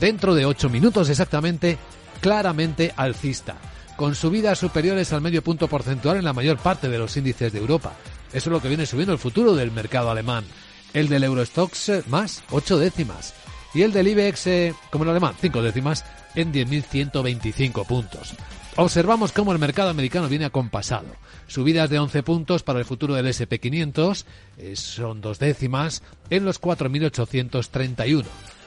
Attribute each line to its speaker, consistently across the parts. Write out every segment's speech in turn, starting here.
Speaker 1: dentro de 8 minutos exactamente, claramente alcista, con subidas superiores al medio punto porcentual en la mayor parte de los índices de Europa. Eso es lo que viene subiendo el futuro del mercado alemán. El del Eurostox eh, más, 8 décimas. Y el del IBEX, eh, como el alemán, 5 décimas en 10.125 puntos. Observamos cómo el mercado americano viene acompasado. Subidas de 11 puntos para el futuro del SP500, eh, son dos décimas, en los 4.831.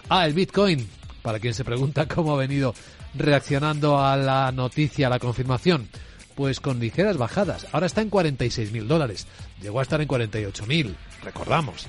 Speaker 1: Ah, el Bitcoin, para quien se pregunta cómo ha venido reaccionando a la noticia, a la confirmación. Pues con ligeras bajadas. Ahora está en 46.000 dólares. Llegó a estar en 48.000, recordamos.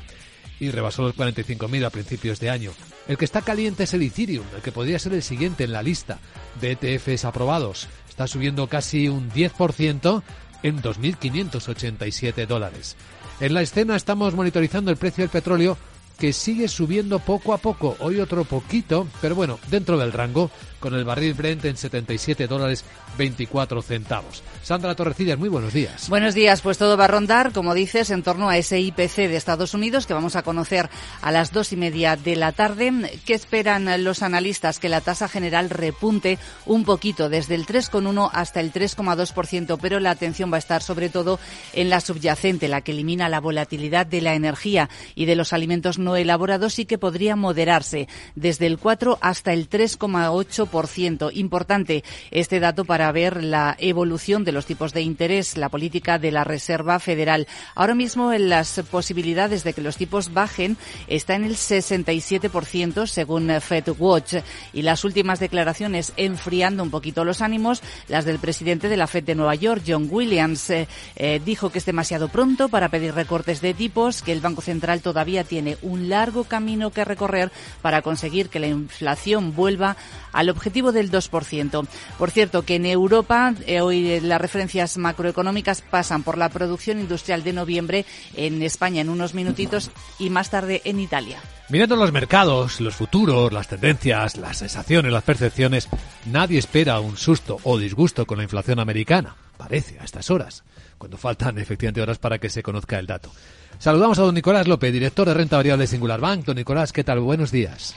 Speaker 1: Y rebasó los 45.000 a principios de año. El que está caliente es el Ethereum, el que podría ser el siguiente en la lista de ETFs aprobados. Está subiendo casi un 10% en 2.587 dólares. En la escena estamos monitorizando el precio del petróleo que sigue subiendo poco a poco. Hoy otro poquito, pero bueno, dentro del rango, con el barril Brent en 77 dólares 24 centavos. Sandra Torrecillas, muy buenos días.
Speaker 2: Buenos días, pues todo va a rondar, como dices, en torno a ese IPC de Estados Unidos que vamos a conocer a las dos y media de la tarde. ¿Qué esperan los analistas? Que la tasa general repunte un poquito, desde el 3,1 hasta el 3,2%, pero la atención va a estar sobre todo en la subyacente, la que elimina la volatilidad de la energía y de los alimentos no elaborados y que podría moderarse desde el 4 hasta el 3,8%. Importante este dato para ver la evolución de los tipos de interés, la política de la Reserva Federal. Ahora mismo en las posibilidades de que los tipos bajen está en el 67% según FedWatch y las últimas declaraciones enfriando un poquito los ánimos, las del presidente de la Fed de Nueva York, John Williams, eh, eh, dijo que es demasiado pronto para pedir recortes de tipos, que el Banco Central todavía tiene un largo camino que recorrer para conseguir que la inflación vuelva al objetivo del 2%. Por cierto, que en Europa eh, hoy las referencias macroeconómicas pasan por la producción industrial de noviembre en España en unos minutitos y más tarde en Italia.
Speaker 1: Mirando los mercados, los futuros, las tendencias, las sensaciones, las percepciones, nadie espera un susto o disgusto con la inflación americana. Parece a estas horas, cuando faltan efectivamente horas para que se conozca el dato. Saludamos a don Nicolás López, director de renta variable Singular Bank. Don Nicolás, ¿qué tal? Buenos días.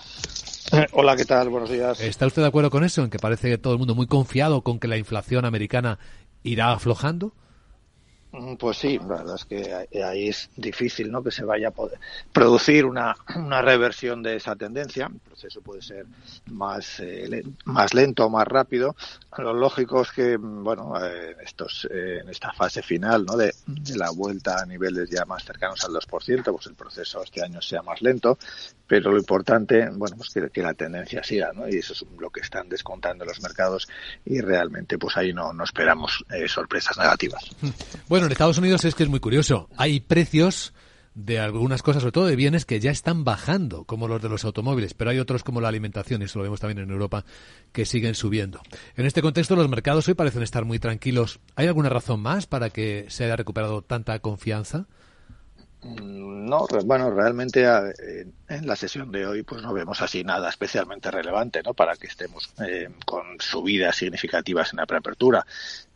Speaker 3: Hola, ¿qué tal? Buenos días.
Speaker 1: ¿Está usted de acuerdo con eso? En que parece que todo el mundo muy confiado con que la inflación americana irá aflojando.
Speaker 3: Mm, pues sí, la verdad es que ahí es difícil ¿no? que se vaya a poder producir una, una reversión de esa tendencia. El proceso puede ser más, eh, más lento o más rápido. Lo lógico es que, mm, bueno, eh, estos, eh, en esta fase final ¿no? de, la vuelta a niveles ya más cercanos al 2%, pues el proceso este año sea más lento. Pero lo importante, bueno, pues que, la tendencia siga, ¿no? Y eso es lo que están descontando los mercados y realmente, pues ahí no, no esperamos sorpresas negativas.
Speaker 1: Bueno, en Estados Unidos es que es muy curioso. Hay precios de algunas cosas, sobre todo de bienes que ya están bajando, como los de los automóviles, pero hay otros como la alimentación, y eso lo vemos también en Europa, que siguen subiendo. En este contexto, los mercados hoy parecen estar muy tranquilos. ¿Hay alguna razón más para que se haya recuperado tanta confianza?
Speaker 3: Mm, no, bueno, realmente en la sesión de hoy pues no vemos así nada especialmente relevante, ¿no? Para que estemos eh, con subidas significativas en la preapertura.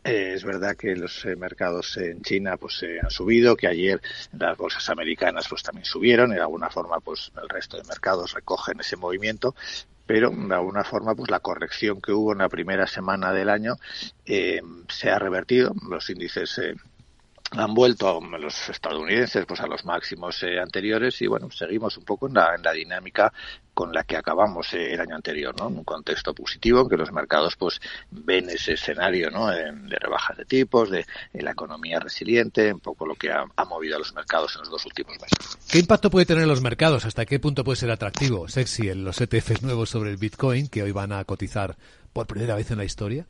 Speaker 3: Eh, es verdad que los eh, mercados en China pues han subido, que ayer las bolsas americanas pues también subieron, y de alguna forma pues el resto de mercados recogen ese movimiento, pero de alguna forma pues la corrección que hubo en la primera semana del año se ha revertido, los índices han vuelto los estadounidenses pues a los máximos eh, anteriores y bueno seguimos un poco en la, en la dinámica con la que acabamos eh, el año anterior no en un contexto positivo en que los mercados pues ven ese escenario no de rebajas de tipos de, la economía resiliente un poco lo que ha, movido a los mercados en los dos últimos meses.
Speaker 1: Qué impacto puede tener los mercados hasta qué punto puede ser atractivo sexy en los ETFs nuevos sobre el Bitcoin que hoy van a cotizar por primera vez en la historia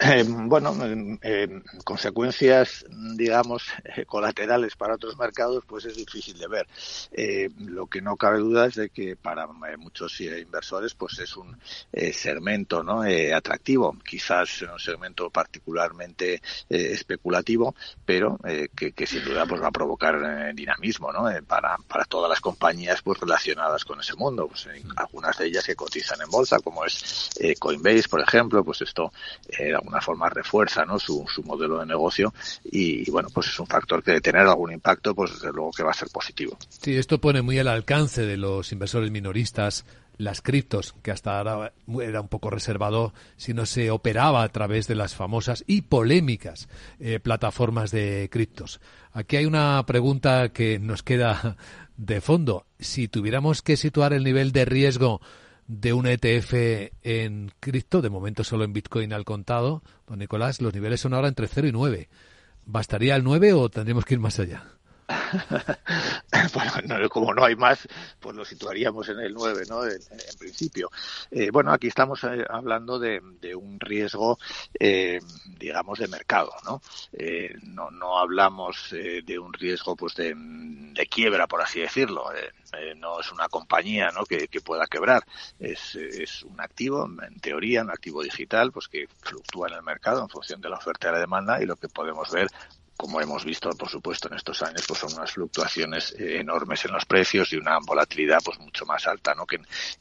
Speaker 3: eh, bueno, eh, consecuencias, digamos, eh, colaterales para otros mercados, pues es difícil de ver. Eh, lo que no cabe duda es de que para muchos inversores, pues es un segmento, ¿no? atractivo, quizás un segmento particularmente especulativo, pero que, que, sin duda pues va a provocar dinamismo, ¿no? para para todas las compañías pues relacionadas con ese mundo, pues algunas de ellas que cotizan en bolsa, como es Coinbase, por ejemplo, pues esto una forma refuerza ¿no? su, su modelo de negocio y, bueno, pues es un factor que de tener algún impacto, pues desde luego que va a ser positivo.
Speaker 1: Sí, esto pone muy al alcance de los inversores minoristas las criptos, que hasta ahora era un poco reservado si no se operaba a través de las famosas y polémicas eh, plataformas de criptos. Aquí hay una pregunta que nos queda de fondo. Si tuviéramos que situar el nivel de riesgo de un ETF en cripto, de momento solo en Bitcoin al contado, don Nicolás, los niveles son ahora entre 0 y 9. ¿Bastaría el 9 o tendríamos que ir más allá?
Speaker 3: bueno, como no hay más, pues lo situaríamos en el 9, ¿no? En, principio. Eh, bueno, aquí estamos eh, hablando de, un riesgo, eh, digamos, de mercado, ¿no? no, no hablamos de un riesgo, pues, de, quiebra, por así decirlo. no es una compañía, ¿no? Que, que pueda quebrar. Es, es un activo, en teoría, un activo digital, pues que fluctúa en el mercado en función de la oferta y la demanda y lo que podemos ver como hemos visto, por supuesto, en estos años, pues son unas fluctuaciones eh, enormes en los precios y una volatilidad pues mucho más alta ¿no? que,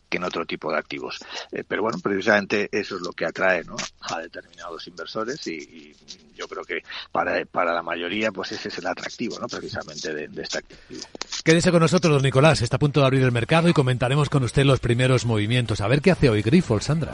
Speaker 3: en, otro tipo de activos. Eh, pero bueno, precisamente eso es lo que atrae ¿no? a determinados inversores y, yo creo que para, para la mayoría pues ese es el atractivo ¿no? precisamente de, de este activo.
Speaker 1: Quédese con nosotros, don Nicolás. Está a punto de abrir el mercado y comentaremos con usted los primeros movimientos. A ver qué hace hoy Grifols, Sandra.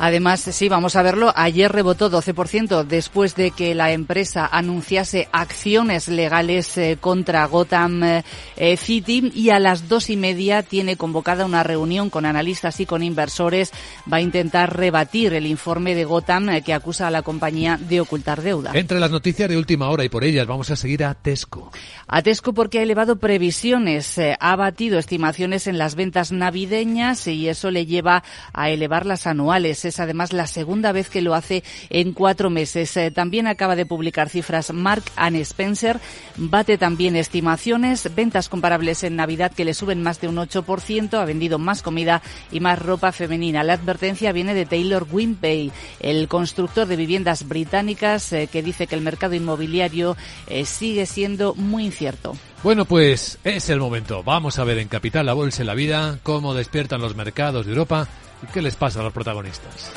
Speaker 2: Además, sí, vamos a verlo. Ayer rebotó 12% después de que la empresa anunciase acciones legales eh, contra Gotham eh, City y a las dos y media tiene convocada una reunión con analistas y con inversores. Va a intentar rebatir el informe de Gotham eh, que acusa a la compañía de ocultar deuda.
Speaker 1: Entre las noticias de última hora y por ellas vamos a seguir a Tesco.
Speaker 2: A Tesco porque ha elevado previsiones, ha batido estimaciones en las ventas navideñas y eso le lleva a elevar las anuales es además la segunda vez que lo hace en cuatro meses. Eh, también acaba de publicar cifras Mark and Spencer, bate también estimaciones, ventas comparables en Navidad que le suben más de un 8%, ha vendido más comida y más ropa femenina. La advertencia viene de Taylor Wimpey, el constructor de viviendas británicas, eh, que dice que el mercado inmobiliario eh, sigue siendo muy incierto.
Speaker 1: Bueno, pues es el momento. Vamos a ver en Capital la Bolsa en la Vida cómo despiertan los mercados de Europa ¿Y qué les pasa a los protagonistas?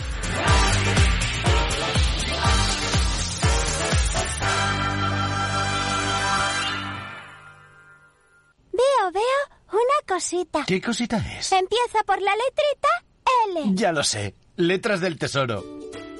Speaker 4: Veo, veo una cosita.
Speaker 5: ¿Qué cosita es?
Speaker 4: Empieza por la letrita L.
Speaker 5: Ya lo sé. Letras del Tesoro.